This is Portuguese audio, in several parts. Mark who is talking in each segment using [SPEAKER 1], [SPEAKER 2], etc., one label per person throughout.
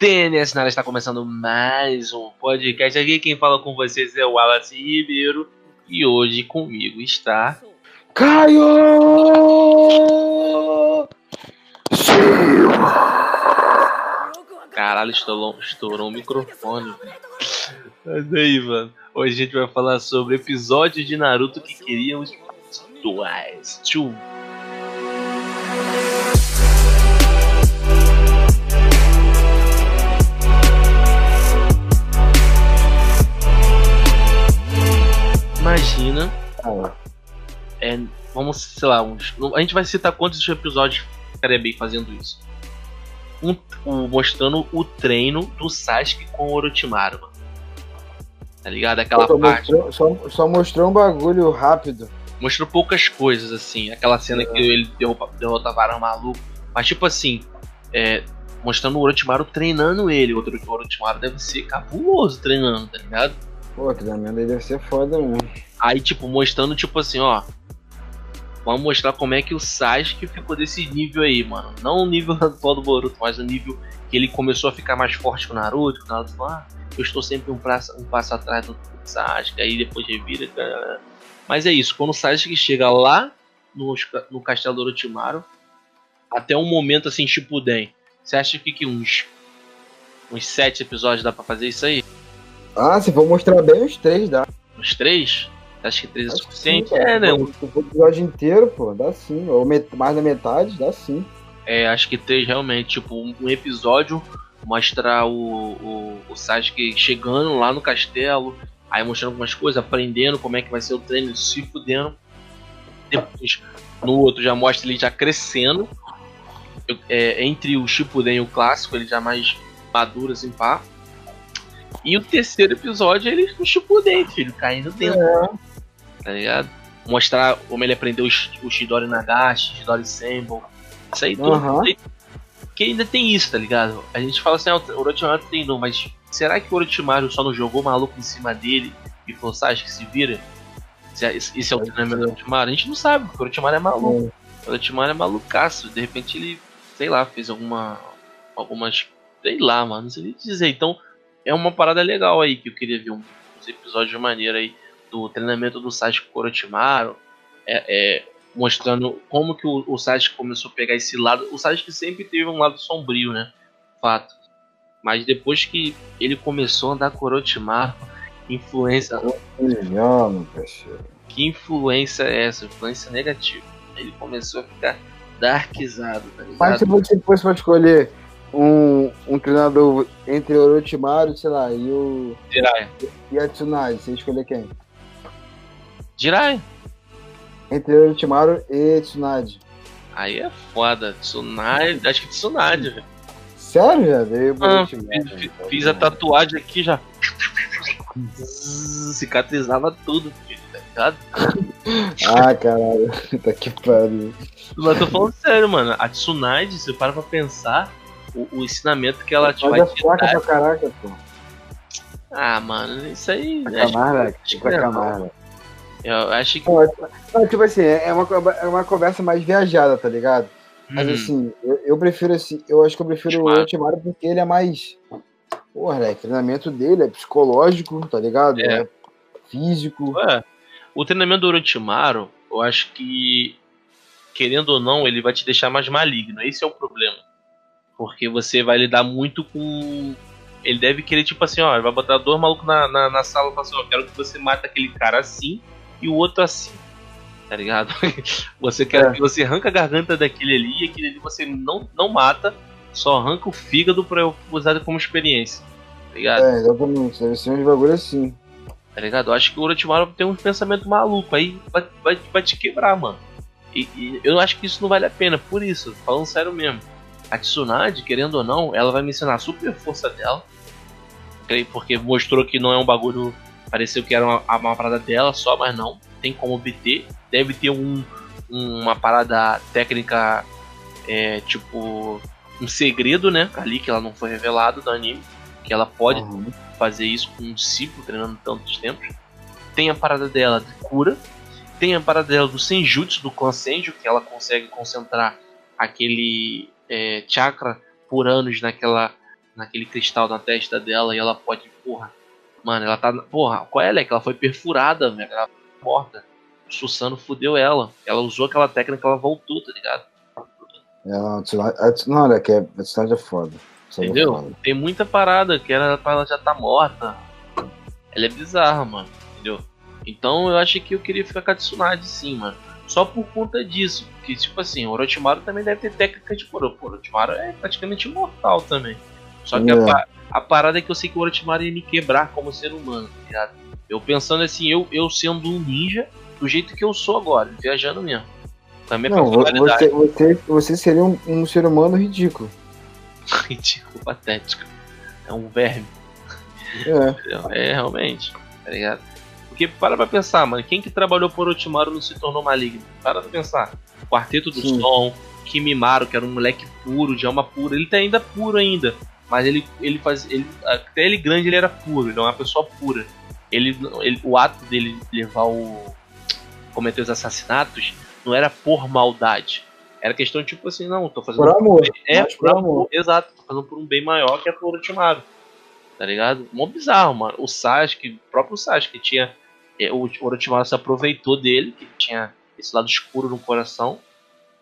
[SPEAKER 1] TNS na área está começando mais um podcast aqui. Quem fala com vocês é o Wallace Ribeiro e hoje comigo está
[SPEAKER 2] Caio!
[SPEAKER 1] Caralho, estourou, estourou o microfone. Mas aí, mano. Hoje a gente vai falar sobre episódios de Naruto que queríamos duais. Tchau. Imagina. É, vamos, sei lá, uns, a gente vai citar quantos episódios ficaria bem fazendo isso. Um, um, mostrando o treino do Sasuke com o Orochimaru. Mano. Tá ligado? Aquela
[SPEAKER 2] só
[SPEAKER 1] parte.
[SPEAKER 2] Mostrou, só, só, mostrou um bagulho rápido.
[SPEAKER 1] Mostrou poucas coisas, assim. Aquela cena é. que ele derrota, derrota Varão maluco. Mas, tipo assim, é, mostrando o Orochimaru treinando ele. O Orochimaru deve ser cabuloso treinando, tá ligado?
[SPEAKER 2] Pô, o treinamento dele deve ser foda mesmo.
[SPEAKER 1] Aí, tipo, mostrando, tipo assim, ó. Vamos mostrar como é que o Sasuke ficou desse nível aí, mano. Não o nível atual do Boruto, mas o nível que ele começou a ficar mais forte com o Naruto. Que o Naruto falou, ah, eu estou sempre um passo, um passo atrás do Sasuke. Aí depois revira. Cara. Mas é isso, quando o Sasuke chega lá no, no castelo do Orochimaru, até um momento assim, tipo Den, você acha que, que uns, uns sete episódios dá pra fazer isso aí?
[SPEAKER 2] Ah, se for mostrar bem, os três dá.
[SPEAKER 1] Os três? Acho que três é suficiente?
[SPEAKER 2] Sim,
[SPEAKER 1] é, né?
[SPEAKER 2] Se for o episódio inteiro, pô, dá sim. Ou mais da metade, dá sim.
[SPEAKER 1] É, acho que três realmente. Tipo, um episódio mostrar o, o, o Sasuke chegando lá no castelo, aí mostrando algumas coisas, aprendendo como é que vai ser o treino, se fudendo. Depois, no outro já mostra ele já crescendo. É, entre o Shippuden e o clássico, ele já mais maduro assim, pá. E o terceiro episódio ele no Shippuden, filho, caindo dentro. É. Tá ligado? Mostrar como ele aprendeu o Shidori Nagashi, Shidori Senbon. Isso aí tudo.
[SPEAKER 2] Uhum.
[SPEAKER 1] Que ainda tem isso, tá ligado? A gente fala assim, ah, o Orochimaru treinou, mas será que o Orochimaru só não jogou maluco em cima dele e falou, acha que se vira? Esse é o treinamento do Orochimaru? A gente não sabe, porque o Orochimaru é maluco. O Orochimaru é malucaço. De repente ele, sei lá, fez alguma. algumas. sei lá, mano, não sei nem dizer. Então, é uma parada legal aí que eu queria ver um, uns episódios de maneira aí do treinamento do Sasuke com o Orochimaru. É, é, mostrando como que o, o Sasuke começou a pegar esse lado. O Sasuke sempre teve um lado sombrio, né? Fato. Mas depois que ele começou a andar com o Orochimaru, influência.
[SPEAKER 2] Não,
[SPEAKER 1] que influência é essa? Influência negativa. Ele começou a ficar darkizado, tá ligado?
[SPEAKER 2] Mas se você fosse pra escolher um, um treinador entre o Orochimaru, sei lá, e o.
[SPEAKER 1] Jiraiya.
[SPEAKER 2] E a Tsunade, você escolher quem?
[SPEAKER 1] Jiraiya.
[SPEAKER 2] Entre Orochimaru e Tsunade.
[SPEAKER 1] Aí é foda. Tsunade, acho que Tsunade, velho.
[SPEAKER 2] Sério, velho?
[SPEAKER 1] Ah, fiz, fiz a tatuagem aqui já. Cicatrizava tudo, filho, tá ligado?
[SPEAKER 2] ah, caralho. tá que pariu.
[SPEAKER 1] Mas tô falando sério, mano. A Tsunade, se você para pra pensar, o, o ensinamento que ela
[SPEAKER 2] te vai te dar. Pra caraca, pô.
[SPEAKER 1] Ah, mano, isso aí.
[SPEAKER 2] Camara, acho que camara.
[SPEAKER 1] Eu acho que.
[SPEAKER 2] Não, tipo assim, é uma, é uma conversa mais viajada, tá ligado? Mas
[SPEAKER 1] Uhum.
[SPEAKER 2] assim, eu, eu prefiro assim, eu acho que eu prefiro o.
[SPEAKER 1] Orochimaru
[SPEAKER 2] porque ele é mais. Porra, né? O treinamento dele é psicológico, tá ligado?
[SPEAKER 1] É.
[SPEAKER 2] É físico.
[SPEAKER 1] Ué, o treinamento do Orochimaru, eu acho que, querendo ou não, ele vai te deixar mais maligno. Esse é o problema. Porque você vai lidar muito com. Ele deve querer, tipo assim, ó, ele vai botar dois malucos na, na, na sala e falar assim, ó, quero que você mate aquele cara assim e o outro assim. Tá ligado? Você quer
[SPEAKER 2] É.
[SPEAKER 1] que você arranca a garganta daquele ali e aquele ali você não, não mata, só arranca o fígado pra eu usar como experiência. Tá ligado?
[SPEAKER 2] É, exatamente. Deve ser uns bagulho assim.
[SPEAKER 1] Tá ligado? Eu acho que o Orochimaru tem um pensamento maluco, aí vai, vai, vai te quebrar, mano. E, e eu acho que isso não vale a pena, por isso, falando sério mesmo. A Tsunade, querendo ou não, ela vai me ensinar a super força dela. Porque mostrou que não é um bagulho. Pareceu que era uma, uma parada dela só, mas não. Tem como obter. Deve ter um, uma parada técnica, é, tipo. Um segredo, né? Ali que ela não foi revelado do anime. Que ela pode
[SPEAKER 2] Uhum.
[SPEAKER 1] fazer isso com um ciclo treinando tantos tempos. Tem a parada dela de cura. Tem a parada dela do Senjutsu, do Clã Senju, que ela consegue concentrar aquele é, chakra por anos naquela, naquele cristal na testa dela e ela pode, porra. Mano, ela tá. Porra, qual é, Leque? Ela foi perfurada, velho. Ela morta. O Susano fudeu ela. Ela usou aquela técnica, ela voltou, tá ligado?
[SPEAKER 2] É, não, não, olha, que é, a cidade é foda.
[SPEAKER 1] É Entendeu? Foda. Tem muita parada que ela, ela já tá morta. Ela é bizarra, mano. Entendeu? Então eu achei que eu queria ficar com a Tsunade sim, mano. Só por conta disso. Porque, tipo assim, o Orochimaru também deve ter técnica de coroa. Pô, o Orochimaru é praticamente imortal também. Só que é. a, a, parada é que eu sei que o Orochimaru ia me quebrar como ser humano, tá ligado? Eu pensando assim, eu, eu sendo um ninja, do jeito que eu sou agora, viajando mesmo.
[SPEAKER 2] Também Não, você, você, você seria um, um ser humano ridículo.
[SPEAKER 1] ridículo, patético. É um verme. É. é, realmente, tá ligado? Porque para pra pensar, mano, quem que trabalhou por Orochimaru não se tornou maligno? Para pra pensar. Quarteto do Sim. Som, Kimimaro, que era um moleque puro, de alma pura, ele tá ainda puro ainda. Mas ele, ele faz. Ele, até ele grande ele era puro, ele é uma pessoa pura. Ele, ele, o ato dele levar o. cometer os assassinatos não era por maldade. Era questão tipo assim, não, tô fazendo.
[SPEAKER 2] Por amor.
[SPEAKER 1] é, por, amor. Exato, tô fazendo por um bem maior que é por Orochimaru. Tá ligado? Mó bizarro, mano. O Sasuke, o próprio Sasuke tinha. É, o Orochimaru se aproveitou dele, que tinha esse lado escuro no coração.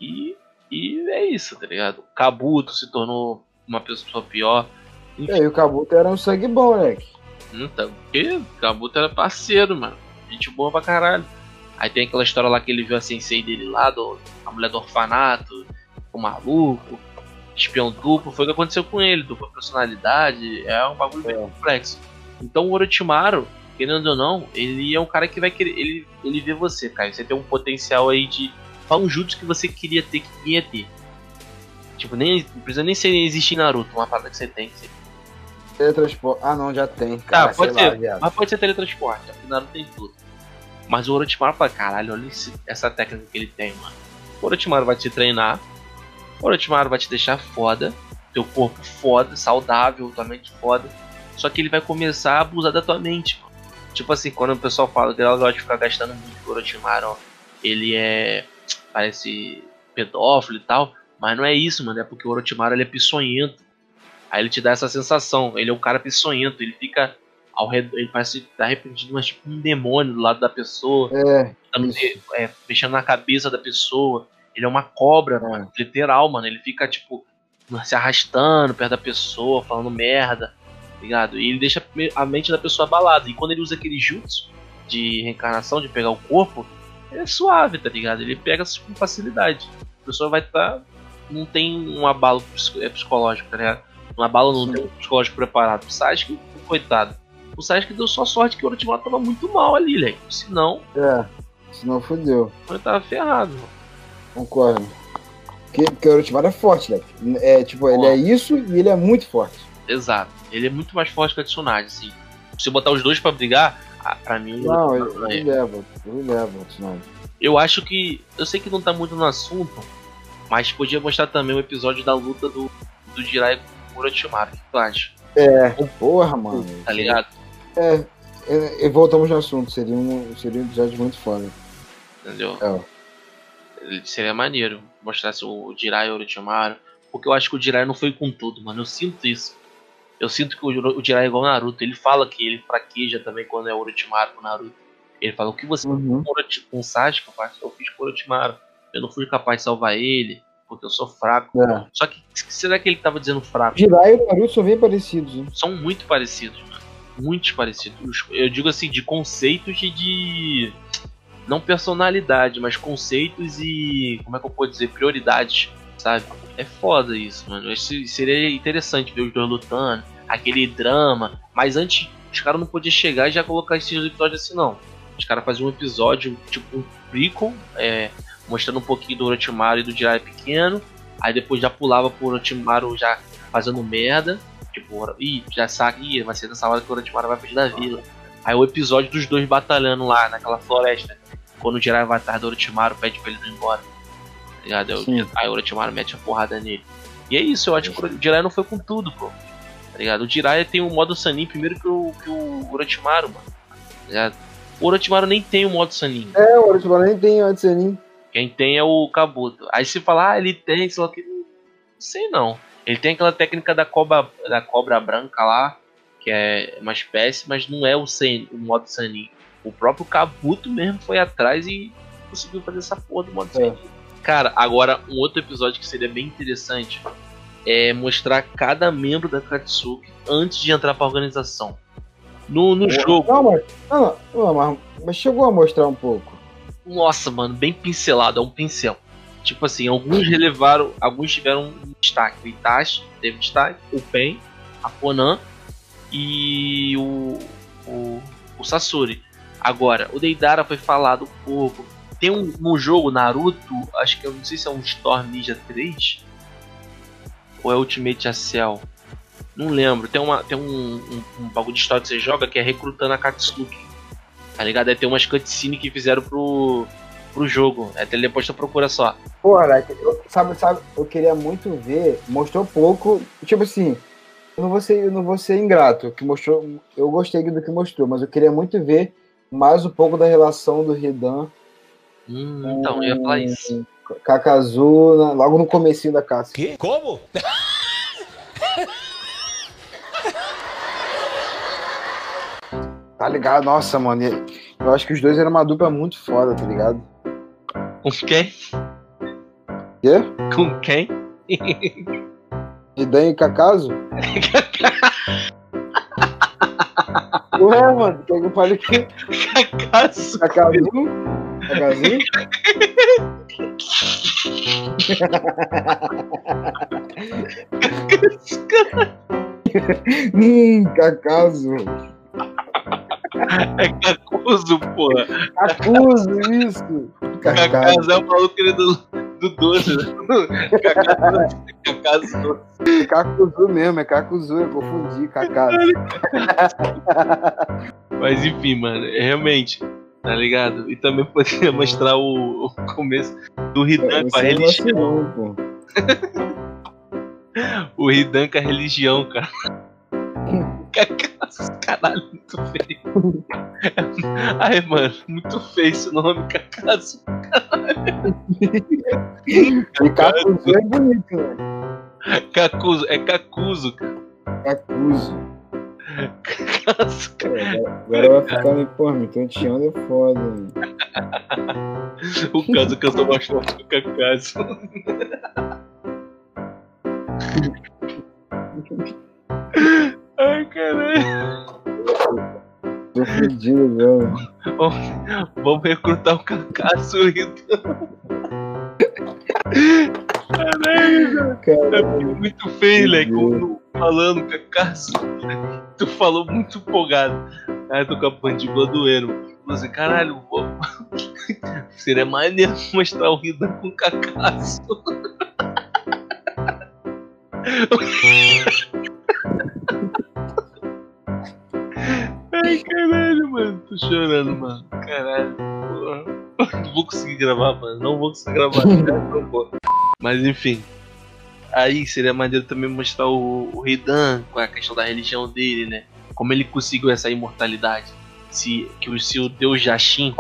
[SPEAKER 1] E, e é isso, tá ligado? O Kabuto se tornou uma pessoa pior.
[SPEAKER 2] Enfim. É, e o Kabuto era um sangue bom, moleque.
[SPEAKER 1] Então, porque o Kabuto era parceiro, mano. Gente boa pra caralho. Aí tem aquela história lá que ele viu a sensei dele lá, do, a mulher do orfanato, o maluco, espião duplo. Foi o que aconteceu com ele, dupla personalidade. É um bagulho é. bem complexo. Então o Orochimaru, querendo ou não, ele é um cara que vai querer. Ele, ele vê você, cara. Você tem um potencial aí de. Fala um jutsu que você queria ter, que queria ter. Tipo, nem, precisa nem ser existir Naruto, uma parada que você tem. Que você...
[SPEAKER 2] Teletransporte. Ah, não, já tem.
[SPEAKER 1] Cara, tá, pode ser. Lá, mas pode ser teletransporte, porque Naruto tem tudo. Mas o Orochimaru fala, caralho, olha esse, essa técnica que ele tem, mano. O Orochimaru vai te treinar. O Orochimaru vai te deixar foda. Teu corpo foda, saudável, tua mente foda. Só que ele vai começar a abusar da tua mente, mano. Tipo assim, quando o pessoal fala que ela gosta de ficar gastando muito com o Orochimaru, ó, ele é. parece pedófilo e tal. Mas não é isso, mano. É porque o Orochimaru ele é peçonhento. Aí ele te dá essa sensação. Ele é um cara peçonhento. Ele fica ao redor. Ele parece estar tá arrependido, mas tipo um demônio do lado da pessoa.
[SPEAKER 2] É.
[SPEAKER 1] é mexendo na cabeça da pessoa. Ele é uma cobra, é. mano. Literal, mano. Ele fica, tipo, se arrastando perto da pessoa, falando merda. Ligado? E ele deixa a mente da pessoa abalada. E quando ele usa aquele jutsu de reencarnação, de pegar o corpo, é suave, tá ligado? Ele pega com facilidade. A pessoa vai estar tá não tem um abalo é, psicológico, tá ligado? Um abalo não tem um psicológico preparado. O Sasuke, coitado. O Sasuke deu só sorte que o Orochimaru tava muito mal ali, velho. Senão.
[SPEAKER 2] É, senão fodeu.
[SPEAKER 1] Ele tava ferrado, mano.
[SPEAKER 2] Concordo. Porque, porque o Orochimaru é forte, né? É, tipo, ele é isso e ele é muito forte.
[SPEAKER 1] Exato. Ele é muito mais forte que a Tsunade, assim. Se botar os dois pra brigar, pra mim.
[SPEAKER 2] Não, ele, ele leva. Ele leva a Tsunade.
[SPEAKER 1] Eu acho que. Eu sei que não tá muito no assunto, mas podia mostrar também o um episódio da luta do, do Jirai com o Orochimaru. O que tu acha?
[SPEAKER 2] É, porra, mano.
[SPEAKER 1] Tá ligado?
[SPEAKER 2] É, é, e voltamos no assunto. Seria um, seria um episódio muito foda.
[SPEAKER 1] Entendeu? É. Seria maneiro mostrasse o Jirai e o Orochimaru. Porque eu acho que o Jirai não foi com tudo, mano. Eu sinto isso. Eu sinto que o, o Jirai é igual o Naruto. Ele fala que ele fraqueja também quando é o Orochimaru com o Naruto. Ele fala, o que você uhum. fez com o Sasuke, eu fiz com o Orochimaru eu não fui capaz de salvar ele, porque eu sou fraco. É. Só que será que ele tava dizendo fraco?
[SPEAKER 2] Jirai e o Naruto são bem parecidos. Hein?
[SPEAKER 1] São muito parecidos, mano. Muito parecidos. Eu digo assim, de conceitos e de. Não personalidade, mas conceitos e. Como é que eu posso dizer? Prioridades, sabe? É foda isso, mano. Seria interessante ver os dois lutando, aquele drama. Mas antes, os caras não podiam chegar e já colocar esses episódios assim, não. Os caras faziam um episódio, tipo um prequel, é, mostrando um pouquinho do Orochimaru e do Jiraiya pequeno. Aí depois já pulava pro Orochimaru já fazendo merda. Tipo, ih, já sabe, vai ser nessa hora que o Orochimaru vai fugir da vila. Aí o episódio dos dois batalhando lá naquela floresta. Quando o Jiraiya vai atrás do Orochimaru, pede pra ele não ir embora. Tá ligado? Aí o Orochimaru mete a porrada nele. E é isso, eu acho que o Jiraiya não foi com tudo, pô. Tá ligado? O Jiraiya tem o modo Sanin primeiro que o, que o Orochimaru, mano. Tá ligado? O Orochimaru nem tem o modo Sanin.
[SPEAKER 2] É, o Orochimaru nem tem o modo Sanin.
[SPEAKER 1] Quem tem é o Kabuto. Aí se falar, ah, ele tem, sei lá que. Não sei não. Ele tem aquela técnica da cobra, da cobra branca lá, que é uma espécie, mas não é o, sen, o modo Sanin. O próprio Kabuto mesmo foi atrás e conseguiu fazer essa porra do modo é. Sanin. Cara, agora um outro episódio que seria bem interessante é mostrar cada membro da Katsuki antes de entrar pra organização. No, no jogo.
[SPEAKER 2] Não, mas, não, não, mas chegou a mostrar um pouco.
[SPEAKER 1] Nossa, mano, bem pincelado, é um pincel. Tipo assim, alguns relevaram, alguns tiveram um destaque. O Itachi teve destaque, o Pen, a Ponan e o, o, o Sasori. Agora, o Deidara foi falado pouco. Tem um, um jogo Naruto, acho que eu não sei se é um Storm Ninja 3 ou é Ultimate Cell. Não lembro. Tem, uma, tem um, um, um, bagulho de história que você joga que é recrutando a Katsuki. Tá ligado? Aí tem umas cutscenes que fizeram pro, pro jogo. Até depois tu procura só.
[SPEAKER 2] Porra, eu, sabe, sabe, eu queria muito ver. Mostrou pouco. Tipo assim, eu não vou ser, eu não vou ser ingrato. Que mostrou, eu gostei do que mostrou, mas eu queria muito ver mais um pouco da relação do Ridan.
[SPEAKER 1] Hum, então, eu ia falar isso.
[SPEAKER 2] Kakazu, logo no comecinho da caça.
[SPEAKER 3] Que? Como?
[SPEAKER 2] tá ligado? Nossa, mano. Eu acho que os dois eram uma dupla muito foda, tá ligado?
[SPEAKER 1] Com quem?
[SPEAKER 2] Quê?
[SPEAKER 1] Com quem?
[SPEAKER 2] Idan e Kakazu? Ué, mano, que eu fale que.
[SPEAKER 1] Kakazu?
[SPEAKER 2] Kakazu? Kakazu? hum, Cacaso.
[SPEAKER 1] É Cacuso, porra.
[SPEAKER 2] Cacuso, isso.
[SPEAKER 1] Cacaso é o maluco do, do doce. Cacaso doce.
[SPEAKER 2] Cacuzu mesmo, é Cacuzu, eu confundi, Cacaso.
[SPEAKER 1] Mas enfim, mano, é realmente tá ligado? E também poderia mostrar o, o começo do Ridan com a religião. o Ridan com a religião, cara. Caralho, muito feio. Ai, mano, muito feio esse nome, Cacaso.
[SPEAKER 2] E Cacuzo é bonito, né?
[SPEAKER 1] Cacuzo, é Cacuzo, cara.
[SPEAKER 2] Cacuzo. Caso, agora vai ficar me, pô, me tonteando é foda.
[SPEAKER 1] o caso que eu sou mais forte do caralho.
[SPEAKER 2] Tô fudido, velho.
[SPEAKER 1] Vamos recrutar o Cacaço, então. Caralho, Caralho. É muito feio, leque falando, Cacaço. Tu falou muito empolgado. Aí tô com a mandíbula doendo. Falei assim, caralho, vou... seria maneiro mostrar o Ridan com Cacaço. Ai, caralho, mano. Tô chorando, mano. Caralho. Porra. Não vou conseguir gravar, mano. Não vou conseguir gravar. Mas enfim. Aí seria maneiro também mostrar o, o Ridan com a questão da religião dele, né? Como ele conseguiu essa imortalidade. Se, que o, se o deus Jashin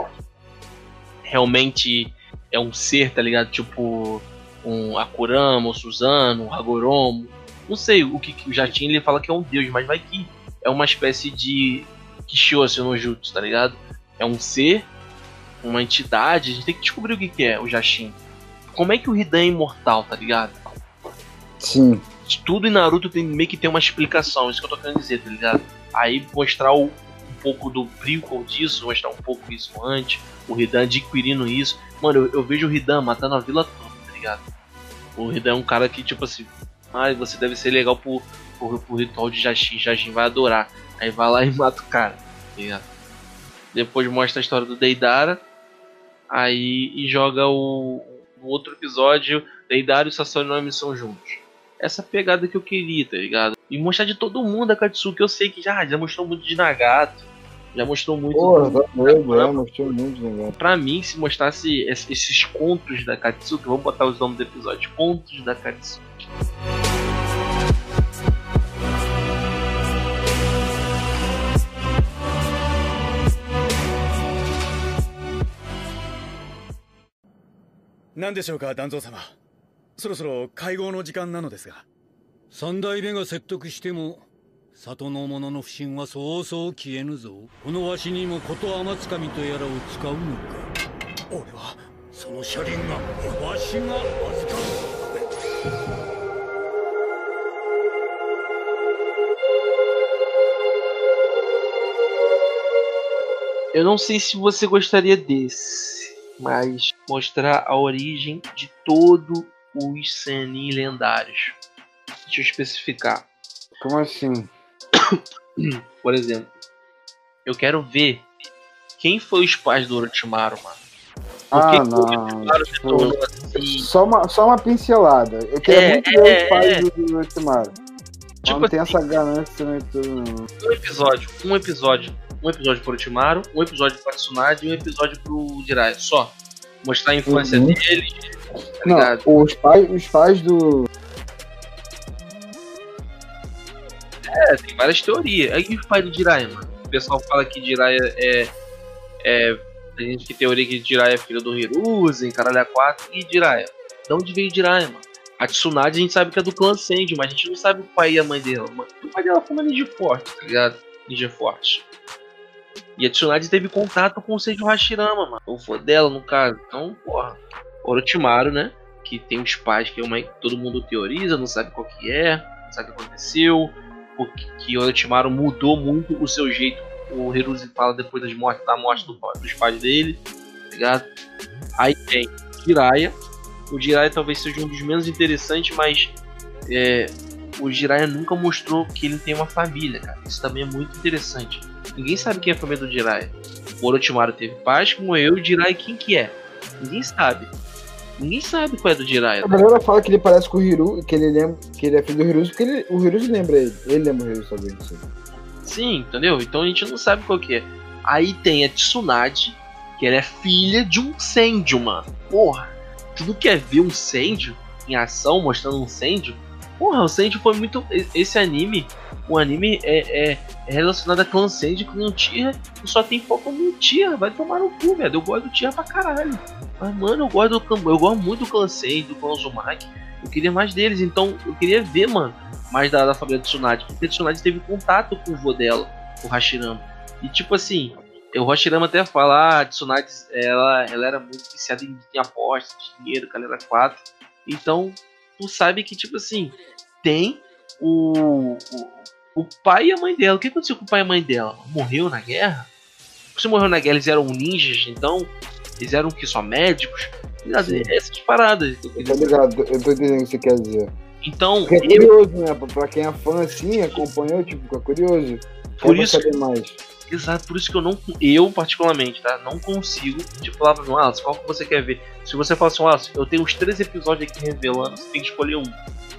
[SPEAKER 1] realmente é um ser, tá ligado? Tipo um Akurama, um Suzano, um Hagoromo. Não sei o que, que o Jashin ele fala que é um deus, mas vai que é uma espécie de Kishose no Jutsu, tá ligado? É um ser, uma entidade, a gente tem que descobrir o que, que é o Jashin. Como é que o Hidan é imortal, tá ligado?
[SPEAKER 2] Sim.
[SPEAKER 1] Tudo em Naruto tem, meio que tem uma explicação, isso que eu tô querendo dizer, tá ligado? Aí mostrar o, um pouco do prequel disso, mostrar um pouco isso antes, o Hidan adquirindo isso. Mano, eu, eu vejo o Hidan matando a vila toda, tá ligado? O Hidan é um cara que, tipo assim, ah, você deve ser legal pro, pro, pro ritual de Jashin, Jashin vai adorar. Aí vai lá e mata o cara, tá ligado? Depois mostra a história do Deidara, aí e joga o, o outro episódio, Deidara e o Sasori no missão juntos essa pegada que eu queria, tá ligado? E mostrar de todo mundo a Katsuki. Eu sei que já, já mostrou muito de Nagato. Já mostrou muito.
[SPEAKER 2] Porra, do... tá é, mostrou muito de Nagato.
[SPEAKER 1] Pra mim, se mostrasse esses contos da Katsuki, vamos botar os nomes do episódio: Contos da Katsuki.
[SPEAKER 3] 何でしょうか団蔵様。そろそろ会合の時間なのですが。三代目が説得しても里の者の不信はそうそう消えぬぞ。このわしにもこと天つかみとやらを使うのか。俺はその車輪がわしが預かる。
[SPEAKER 1] Eu não sei se você gostaria desse, mas mostrar a origem de todos os Senin lendários. Deixa eu especificar.
[SPEAKER 2] Como assim?
[SPEAKER 1] Por exemplo, eu quero ver quem foi os pais do Orochimaru, mano. Por
[SPEAKER 2] Ah,
[SPEAKER 1] que
[SPEAKER 2] não.
[SPEAKER 1] Orochimaru se tornou assim?
[SPEAKER 2] Só uma, só uma pincelada. Eu queria
[SPEAKER 1] É,
[SPEAKER 2] muito ver
[SPEAKER 1] é,
[SPEAKER 2] os pais
[SPEAKER 1] é.
[SPEAKER 2] do, Orochimaru.
[SPEAKER 1] Tipo
[SPEAKER 2] não tem
[SPEAKER 1] assim,
[SPEAKER 2] essa ganância tudo, não.
[SPEAKER 1] um episódio, um episódio, um episódio pro Orochimaru, um episódio pro Tsunade e um episódio pro Jiraiya. Só. Mostrar a infância
[SPEAKER 2] Uhum.
[SPEAKER 1] deles, tá
[SPEAKER 2] Não,
[SPEAKER 1] ligado?
[SPEAKER 2] os pais, os pais do.
[SPEAKER 1] É, tem várias teorias. Aí os pais do Jiraiya, mano. O pessoal fala que Jiraiya é. é tem gente que teoria que Jiraiya é filho do Hiruzen, caralho, a 4 e Jiraiya. De onde veio Jiraiya, mano? A Tsunade a gente sabe que é do clã Sandy, mas a gente não sabe o pai e a mãe dela. Mano. O pai dela foi uma ninja forte, tá ligado? Ninja forte. E a Tsunade teve contato com o Seijo Hashirama, mano. Foi dela, no caso. Então, porra. Orochimaru, né? Que tem os pais que é uma- todo mundo teoriza, não sabe qual que é, não sabe o que aconteceu porque que Orochimaru mudou muito o seu jeito. O Hiruzen fala depois das mortes, da morte do dos pais dele, tá ligado? Aí tem Jiraiya. O Jiraiya talvez seja um dos menos interessantes, mas é, o Jiraiya nunca mostrou que ele tem uma família, cara. Isso também é muito interessante. Ninguém sabe quem é a família do Jiraiya. O Orochimaru teve pais como eu e o Jiraiya quem que é. Ninguém sabe. Ninguém sabe qual é do Jiraiya.
[SPEAKER 2] A galera fala que ele parece com o Hiru, que ele lembra, que ele é filho do Hiruzen, porque ele, o Hiruzen lembra ele. Ele lembra o Hiruzen também. Assim.
[SPEAKER 1] Sim, entendeu? Então a gente não sabe qual que é. Aí tem a Tsunade, que ela é filha de um Sendio, mano. Porra, tu não quer ver um Sendio em ação, mostrando um Sendio? Porra, o Sendio foi muito... Esse anime, o anime é, é- relacionado a clã Sendio com o Tira e só tem foco no Tira. Vai tomar no cu, velho. Eu gosto do Tira pra caralho. Mas, mano, eu gosto, do, eu gosto muito do clã Sendio, do clã Uzumaki. Eu queria mais deles, então eu queria ver, mano, mais da, da família Tsunade. Porque a Tsunade teve contato com o vô dela, o Hashirama. E tipo assim, o Hashirama até fala, ah, a Tsunade, ela, ela era muito viciada em, em apostas, dinheiro, que ela era 4. Então, tu sabe que, tipo assim, tem o, o pai e a mãe dela. O que aconteceu com o pai e a mãe dela? Morreu na guerra? Se morreu na guerra, eles eram ninjas, então eles eram que só médicos.
[SPEAKER 2] Sim.
[SPEAKER 1] Essas paradas.
[SPEAKER 2] Eu tô ligado, eu tô entendendo o que você quer dizer.
[SPEAKER 1] Então,
[SPEAKER 2] Porque é
[SPEAKER 1] eu,
[SPEAKER 2] curioso, né? Pra- Pra quem é fã assim, acompanhou, tipo, fica curioso.
[SPEAKER 1] Por
[SPEAKER 2] Quer
[SPEAKER 1] isso-
[SPEAKER 2] saber mais.
[SPEAKER 1] Exato, por isso que eu não, eu particularmente, tá? Não consigo, tipo, falar pra mim, Wallace, qual que você quer ver? Se você fala assim, Wallace, eu tenho uns três episódios aqui revelando, você tem que escolher um.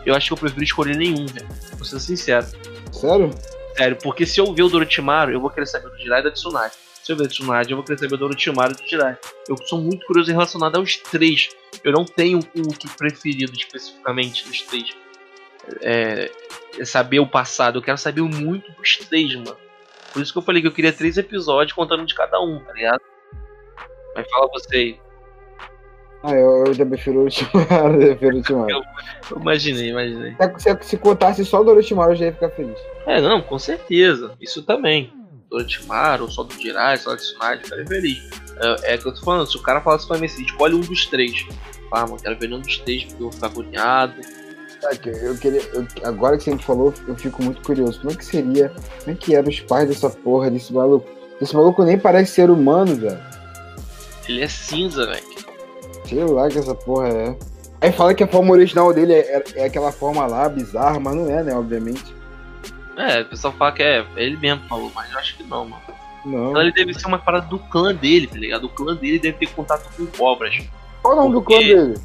[SPEAKER 1] Eu acho que eu prefiro escolher nenhum, velho. Vou ser sincero.
[SPEAKER 2] Sério?
[SPEAKER 1] Sério, porque se eu ver o do Orochimaru, eu vou querer saber do Jiraiya e da Tsunade. Se eu ver a Tsunade, eu vou querer saber do Orochimaru e do Jiraiya. Eu sou muito curioso em relacionado aos três. Eu não tenho um que preferido especificamente dos três. É, é saber o passado, eu quero saber muito dos três, mano. Por isso que eu falei que eu queria três episódios contando de cada um, tá ligado? Mas fala você aí.
[SPEAKER 2] Ah, eu, eu já prefiro o Orochimaru, eu prefiro o Orochimaru.
[SPEAKER 1] Eu imaginei, imaginei.
[SPEAKER 2] Se, se, se contasse só do Orochimaru, eu já ia ficar feliz.
[SPEAKER 1] É, não, com certeza. Isso também. Do Orochimaru, só do Jiraiya, só do Tsunade, ficaria feliz. É, é que eu tô falando, se o cara falasse pra mim assim, escolhe um dos três. Ah, mano, quero ver nenhum dos três porque eu vou ficar agoniado.
[SPEAKER 2] Eu queria. eu- agora que você me falou, eu fico muito curioso. Como é que seria? Como é que eram os pais dessa porra, desse maluco? Esse maluco nem parece ser humano, velho.
[SPEAKER 1] Ele é cinza, velho.
[SPEAKER 2] Sei lá que essa porra é. Aí fala que a forma original dele é, é- é aquela forma lá, bizarra, mas não é, né? Obviamente.
[SPEAKER 1] É, o pessoal fala que é, ele mesmo falou, mas eu acho que não, mano.
[SPEAKER 2] Não.
[SPEAKER 1] Então ele deve ser uma parada do clã dele, tá ligado? O clã dele deve ter contato com cobras.
[SPEAKER 2] Qual o nome do clã dele?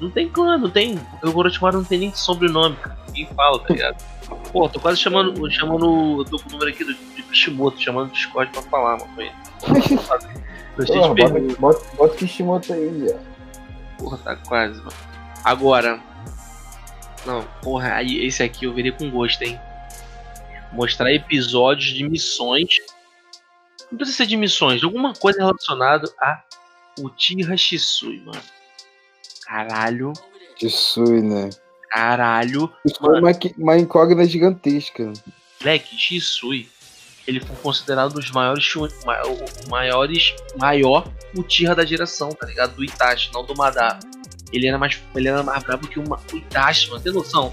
[SPEAKER 1] Não tem clã, não tem. O Orochimaru não tem nem sobrenome, cara. Quem fala, tá ligado? Pô, tô quase chamando. chamando eu tô com o número aqui do, de Kishimoto, chamando o Discord pra falar, mano, com ele. Gostei de
[SPEAKER 2] bota, bota, bota o Kishimoto aí, velho.
[SPEAKER 1] Porra, tá quase, mano. Agora. Não, porra, aí esse aqui eu veria com gosto, hein? Mostrar episódios de missões. Não precisa ser de missões, de alguma coisa relacionada a Uchiha Shisui, mano. Caralho.
[SPEAKER 2] Shisui, né?
[SPEAKER 1] caralho.
[SPEAKER 2] Isso foi uma, uma incógnita gigantesca.
[SPEAKER 1] Moleque, Shisui, ele foi considerado um dos maiores, o maiores, maior Uchiha da geração, tá ligado? Do Itachi, não do Madara. Ele era mais, ele era mais brabo que uma, o Itachi, mano. Tem noção?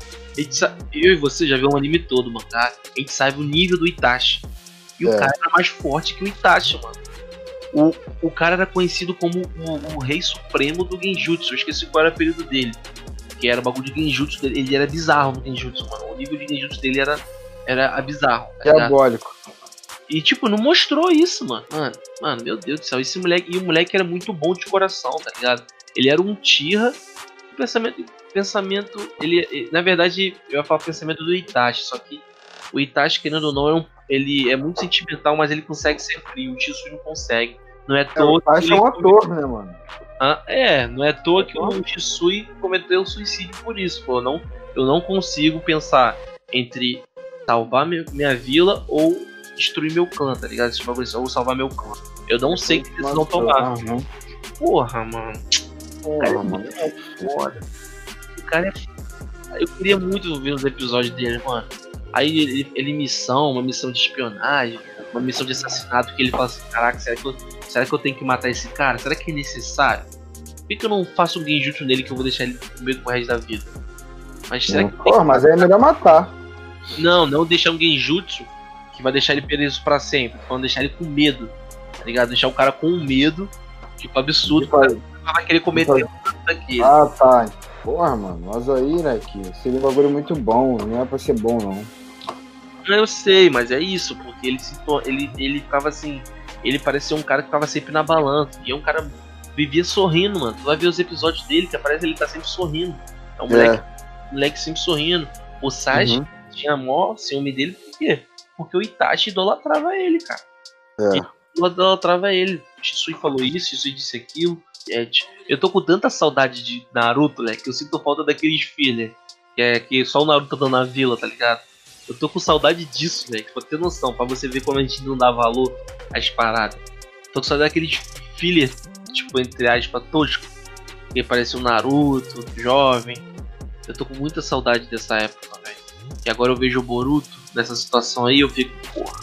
[SPEAKER 1] Eu e você já viu o anime todo, mano. Tá? A gente sabe o nível do Itachi. E o
[SPEAKER 2] É.
[SPEAKER 1] cara era mais forte que o Itachi, mano. O, o cara era conhecido como o, o rei supremo do Genjutsu. Eu esqueci qual era o período dele. Que era o bagulho de Genjutsu dele. Ele era bizarro no Genjutsu, mano. O nível de Genjutsu dele era, era bizarro. Tá ligado? E, tipo, não mostrou isso, mano. Mano, mano, meu Deus do céu. Esse moleque. E o moleque era muito bom de coração, tá ligado? Ele era um Tira. Pensamento. Pensamento. Ele, Na verdade, eu ia falar pensamento do Itachi. Só que o Itachi, querendo ou não, é um, ele é muito sentimental, mas ele consegue ser frio. O Shisui não consegue. Não é à
[SPEAKER 2] É, o Tachi
[SPEAKER 1] que
[SPEAKER 2] é um ator, né, mano?
[SPEAKER 1] ah, é, não é à toa que o Shisui cometeu suicídio por isso. Pô, não, eu não consigo pensar entre salvar mi- minha vila ou destruir meu clã, tá ligado? Esse bagulho assim, ou salvar meu clã. Eu não sei que decisão
[SPEAKER 2] Nossa,
[SPEAKER 1] tomar. Porra, mano.
[SPEAKER 2] Porra, mano.
[SPEAKER 1] Foda. O cara é. Eu queria muito ver os episódios dele, mano. Aí ele, ele missão, uma missão de espionagem, uma missão de assassinato que ele fala assim, caraca, será que eu, será que eu tenho que matar esse cara? Será que é necessário? Por que, que eu não faço um genjutsu nele que eu vou deixar ele comigo pro resto da vida? Mas será que tem
[SPEAKER 2] Porra, mas aí é melhor matar.
[SPEAKER 1] não, não deixar um genjutsu que vai deixar ele preso pra sempre. Vamos deixar ele com medo. Tá ligado? Deixar o cara com medo, tipo, absurdo.
[SPEAKER 2] Tipo,
[SPEAKER 1] O cara vai querer cometer nada daquele.
[SPEAKER 2] Ah, tá. Porra, mano, mas aí, né, que seria um bagulho muito bom, não é pra ser bom, não.
[SPEAKER 1] Eu sei, mas é isso, porque ele se ele, ele ficava assim. Ele parecia um cara que ficava sempre na balança. E é um cara vivia sorrindo, mano. Tu vai ver os episódios dele que aparece ele tá sempre sorrindo. É um moleque, moleque sempre sorrindo. O Sage
[SPEAKER 2] Uhum.
[SPEAKER 1] tinha mó ciúme dele, por quê? Porque o Itachi idolatrava ele, cara.
[SPEAKER 2] É.
[SPEAKER 1] idolatrava ele. Shisui falou isso, Shisui disse aquilo. É, eu tô com tanta saudade de Naruto, né? Que eu sinto falta daqueles filler. Que é que só o Naruto tá na vila, tá ligado? Eu tô com saudade disso, velho. Pra ter noção, pra você ver como a gente não dá valor às paradas. Tô com saudade daqueles filler, tipo, entre aspas, tosco. Que parecia o Naruto, jovem. Eu tô com muita saudade dessa época, velho. E agora eu vejo o Boruto nessa situação aí, eu fico, porra.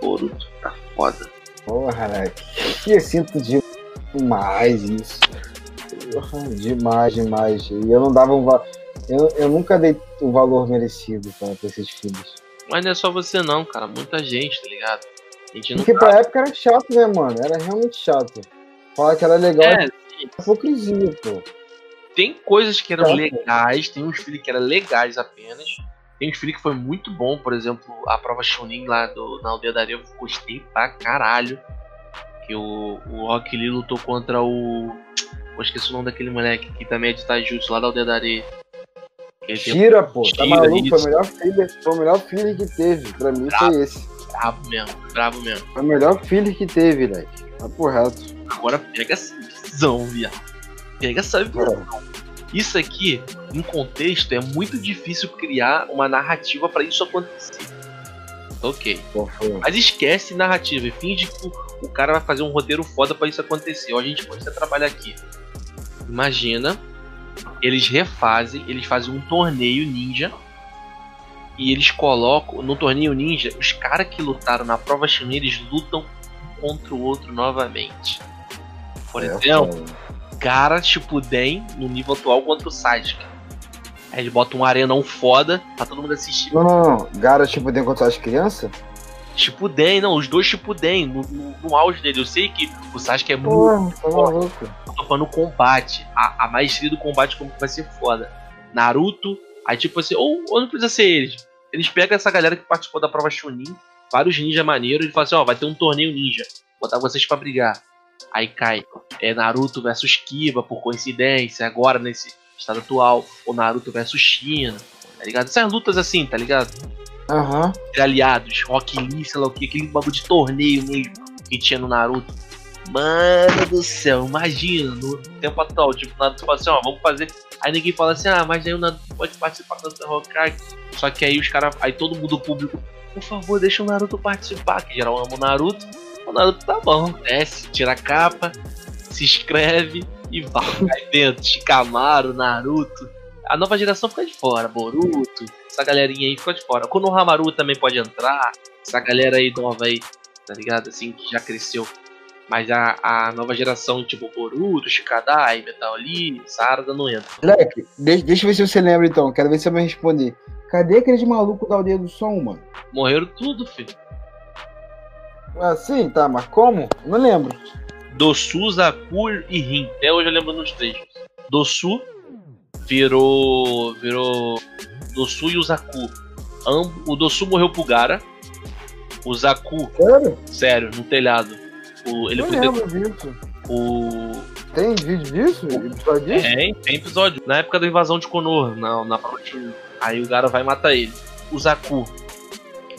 [SPEAKER 1] Boruto tá foda.
[SPEAKER 2] Porra, né? Que eu sinto demais isso. Porra, demais, demais. E eu não dava um va- eu, eu nunca dei o valor merecido pra, pra esses filhos.
[SPEAKER 1] Mas não é só você não, cara. Muita gente, tá ligado? A gente não
[SPEAKER 2] Porque pra época era chato, né, mano? Era realmente chato. Falar que era legal é
[SPEAKER 1] É,
[SPEAKER 2] hipocrisia, pô.
[SPEAKER 1] tem coisas que eram
[SPEAKER 2] Chato.
[SPEAKER 1] legais, tem uns filhos que eram legais apenas. Tem uns filhos que foi muito bom, por exemplo, a prova Chunin lá do, na aldeia da areia, eu gostei pra caralho. Que o, o Rock Lee lutou contra o. Eu esqueci o nome daquele moleque que também é de Taijutsu lá da aldeia da areia. Ele tem um
[SPEAKER 2] Tira, pô. Tá
[SPEAKER 1] Tira,
[SPEAKER 2] maluco? Foi o melhor filler, foi o melhor filler que teve. Pra mim foi esse.
[SPEAKER 1] brabo mesmo, brabo mesmo.
[SPEAKER 2] Foi o melhor filler que teve, velho. Tá por reto.
[SPEAKER 1] Agora pega essa visão, viado. Pega essa visão. Isso aqui, em contexto, é muito difícil criar uma narrativa pra isso acontecer. Ok. Mas esquece narrativa e finge que o, cara vai fazer um roteiro foda pra isso acontecer. Ó, a gente pode trabalhar aqui. Imagina, eles refazem, eles fazem um torneio ninja. E eles colocam, no torneio ninja, os caras que lutaram na prova chinesa, eles lutam um contra o outro novamente. Por
[SPEAKER 2] É,
[SPEAKER 1] exemplo. Cara Shippuden no nível atual contra o Sasuke. Aí eles botam um arenão foda pra todo mundo assistir.
[SPEAKER 2] Não, não, não. Gara, tipo, de encontrar as crianças?
[SPEAKER 1] Shippuden, não, os dois Shippuden, no, no, no auge dele. Eu sei que o Sasuke é muito
[SPEAKER 2] Porra, tá maluco.
[SPEAKER 1] tô falando combate. A, a maestria do combate como que vai ser foda. Naruto, aí tipo assim, ou, ou não precisa ser eles. Eles pegam essa galera que participou da prova Chunin, vários ninja maneiros, e falam assim, ó, vai ter um torneio ninja. Vou botar vocês pra brigar. Aí cai é, Naruto versus Kiba, por coincidência, agora nesse estado atual, ou Naruto versus China, tá ligado? Essas lutas assim, tá ligado?
[SPEAKER 2] Aham.
[SPEAKER 1] Entre aliados, Rock Lee, sei lá o que, aquele bagulho de torneio mesmo que tinha no Naruto. Mano do céu, imagina, no tempo atual, tipo, o Naruto fala assim, ó, vamos fazer. Aí ninguém fala assim, ah, mas aí o Naruto pode participar do Hokage. Só que aí os caras, aí todo mundo, o público, por favor, deixa o Naruto participar, que geral ama o Naruto. Naruto tá bom, desce, tira a capa, se inscreve e vai dentro. Shikamaru, Naruto, A nova geração fica de fora. Boruto, essa galerinha aí fica de fora. Konohamaru também pode entrar. Essa galera aí nova aí, tá ligado? Assim, que já cresceu. Mas a, a nova geração, tipo Boruto, Shikadai, Metal Lee, Sarada não entra.
[SPEAKER 2] Moleque, deixa, deixa eu ver se você lembra então. Quero ver se você vai responder. Cadê aqueles malucos da aldeia do som, mano?
[SPEAKER 1] Morreram tudo, filho.
[SPEAKER 2] Ah, sim, tá, mas como? Não lembro.
[SPEAKER 1] Dosu, Zaku e Rin. Até hoje eu lembro dos três. Dosu virou. virou. Dosu e o Zaku. O Dosu morreu pro Gara. O Zaku,
[SPEAKER 2] Sério?
[SPEAKER 1] sério, no telhado. O, ele foi
[SPEAKER 2] lembro disso.
[SPEAKER 1] o.
[SPEAKER 2] Tem vídeo disso? Episódio disso?
[SPEAKER 1] Tem, tem episódio. Na época da invasão de Konoha, na, na. Aí o Gara vai matar ele. O Zaku.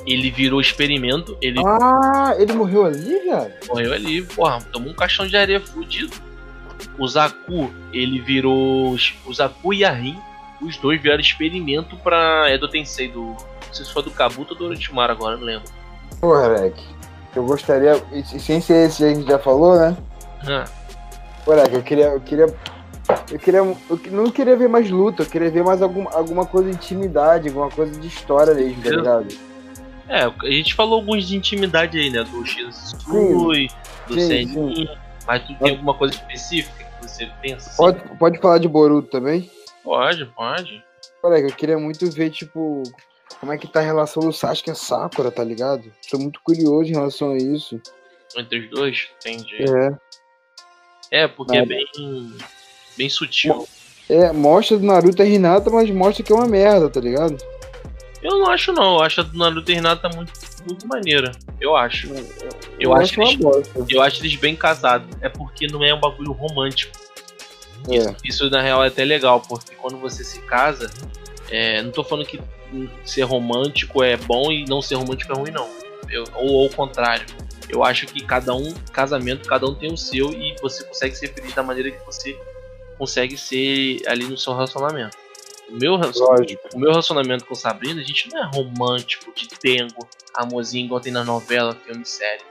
[SPEAKER 1] Ele virou experimento, ele
[SPEAKER 2] Ah, ele morreu ali, velho?
[SPEAKER 1] morreu ali, porra, tomou um caixão de areia fudido. O Zaku, ele virou. O Zaku e a Rin, os dois vieram experimento pra Edo Tensei do. Não sei se foi do Kabuto ou do Orochimaru agora, não lembro.
[SPEAKER 2] Porra, moleque. Eu gostaria. e Sem ser esse que a gente já falou, né?
[SPEAKER 1] Ah,
[SPEAKER 2] Moleque, eu queria. Eu queria. Eu queria. Eu que- não queria ver mais luta, eu queria ver mais algum, alguma coisa de intimidade, alguma coisa de história mesmo, tá ligado?
[SPEAKER 1] É, a gente falou alguns de intimidade aí, né? Do Shinzui, do
[SPEAKER 2] Sim,
[SPEAKER 1] Senin. Mas tu tem alguma coisa específica que você pensa? assim?
[SPEAKER 2] Pode, pode falar de Boruto também?
[SPEAKER 1] Pode, pode.
[SPEAKER 2] Moleque, eu queria muito ver, tipo, como é que tá a relação do Sasuke e a Sakura, tá ligado? Tô muito curioso em relação a isso.
[SPEAKER 1] Entre os dois, entendi.
[SPEAKER 2] É.
[SPEAKER 1] É, porque é bem. bem sutil.
[SPEAKER 2] É, mostra do Naruto e Hinata, mas mostra que é uma merda, tá ligado?
[SPEAKER 1] Eu não acho não, eu acho a do Naruto e Hinata muito, muito maneira. Eu acho. Eu acho
[SPEAKER 2] uma
[SPEAKER 1] eles-
[SPEAKER 2] bosta.
[SPEAKER 1] Eu acho eles bem casados. É porque não é um bagulho romântico.
[SPEAKER 2] É.
[SPEAKER 1] Isso na real é até legal, porque quando você se casa, é, não tô falando que ser romântico é bom e não ser romântico é ruim, não. Eu- ou ao contrário. Eu acho que cada um, casamento, cada um tem o seu e você consegue ser feliz da maneira que você consegue ser ali no seu relacionamento. O meu, o meu relacionamento com Sabrina, a gente não é romântico, de tengo, amorzinho igual tem na novela, filme, série.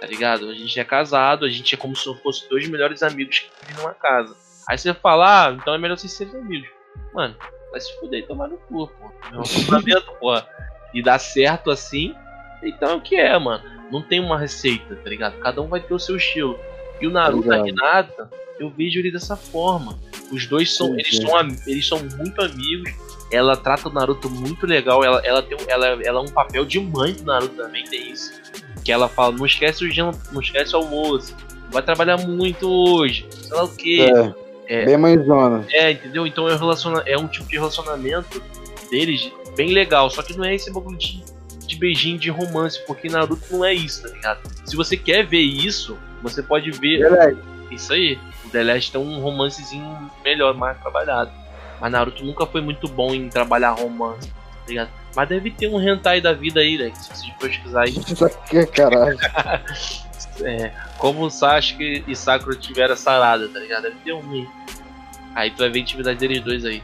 [SPEAKER 1] Tá ligado? A gente é casado, a gente é como se fosse dois melhores amigos que vivem numa casa. Aí você fala, ah, então é melhor vocês serem amigos. Mano, vai se fuder e tomar no cu, pô. Meu relacionamento, pô. E dá certo assim, então é o que é, mano. Não tem uma receita, tá ligado? Cada um vai ter o seu estilo. E o Naruto e a. Hinata, eu vejo ele dessa forma. Os dois são,
[SPEAKER 2] Sim,
[SPEAKER 1] eles
[SPEAKER 2] sim.
[SPEAKER 1] são, eles são muito amigos. Ela trata o Naruto muito legal. Ela, ela tem, ela, ela é um papel de mãe do Naruto também, tem isso. Que ela fala, não esquece o jan- não esquece o almoço. Vai trabalhar muito hoje. Sei lá o quê.
[SPEAKER 2] É.
[SPEAKER 1] É.
[SPEAKER 2] Bem mãezona.
[SPEAKER 1] É, entendeu? Então é um, relaciona... é um tipo de relacionamento deles bem legal. Só que não é esse bagulho de, de beijinho de romance, porque Naruto não é isso, tá ligado? Se você quer ver isso, você pode ver isso aí. O The Last tem um romancezinho melhor, mais trabalhado. Mas Naruto nunca foi muito bom em trabalhar romance, tá ligado? Mas deve ter um hentai da vida aí, né? que Se pesquisar aí,
[SPEAKER 2] Só que, caralho.
[SPEAKER 1] é, como o Sasuke e Sakura tiveram essa arada, tá ligado? Deve ter um aí. Aí tu vai ver a intimidade deles dois aí.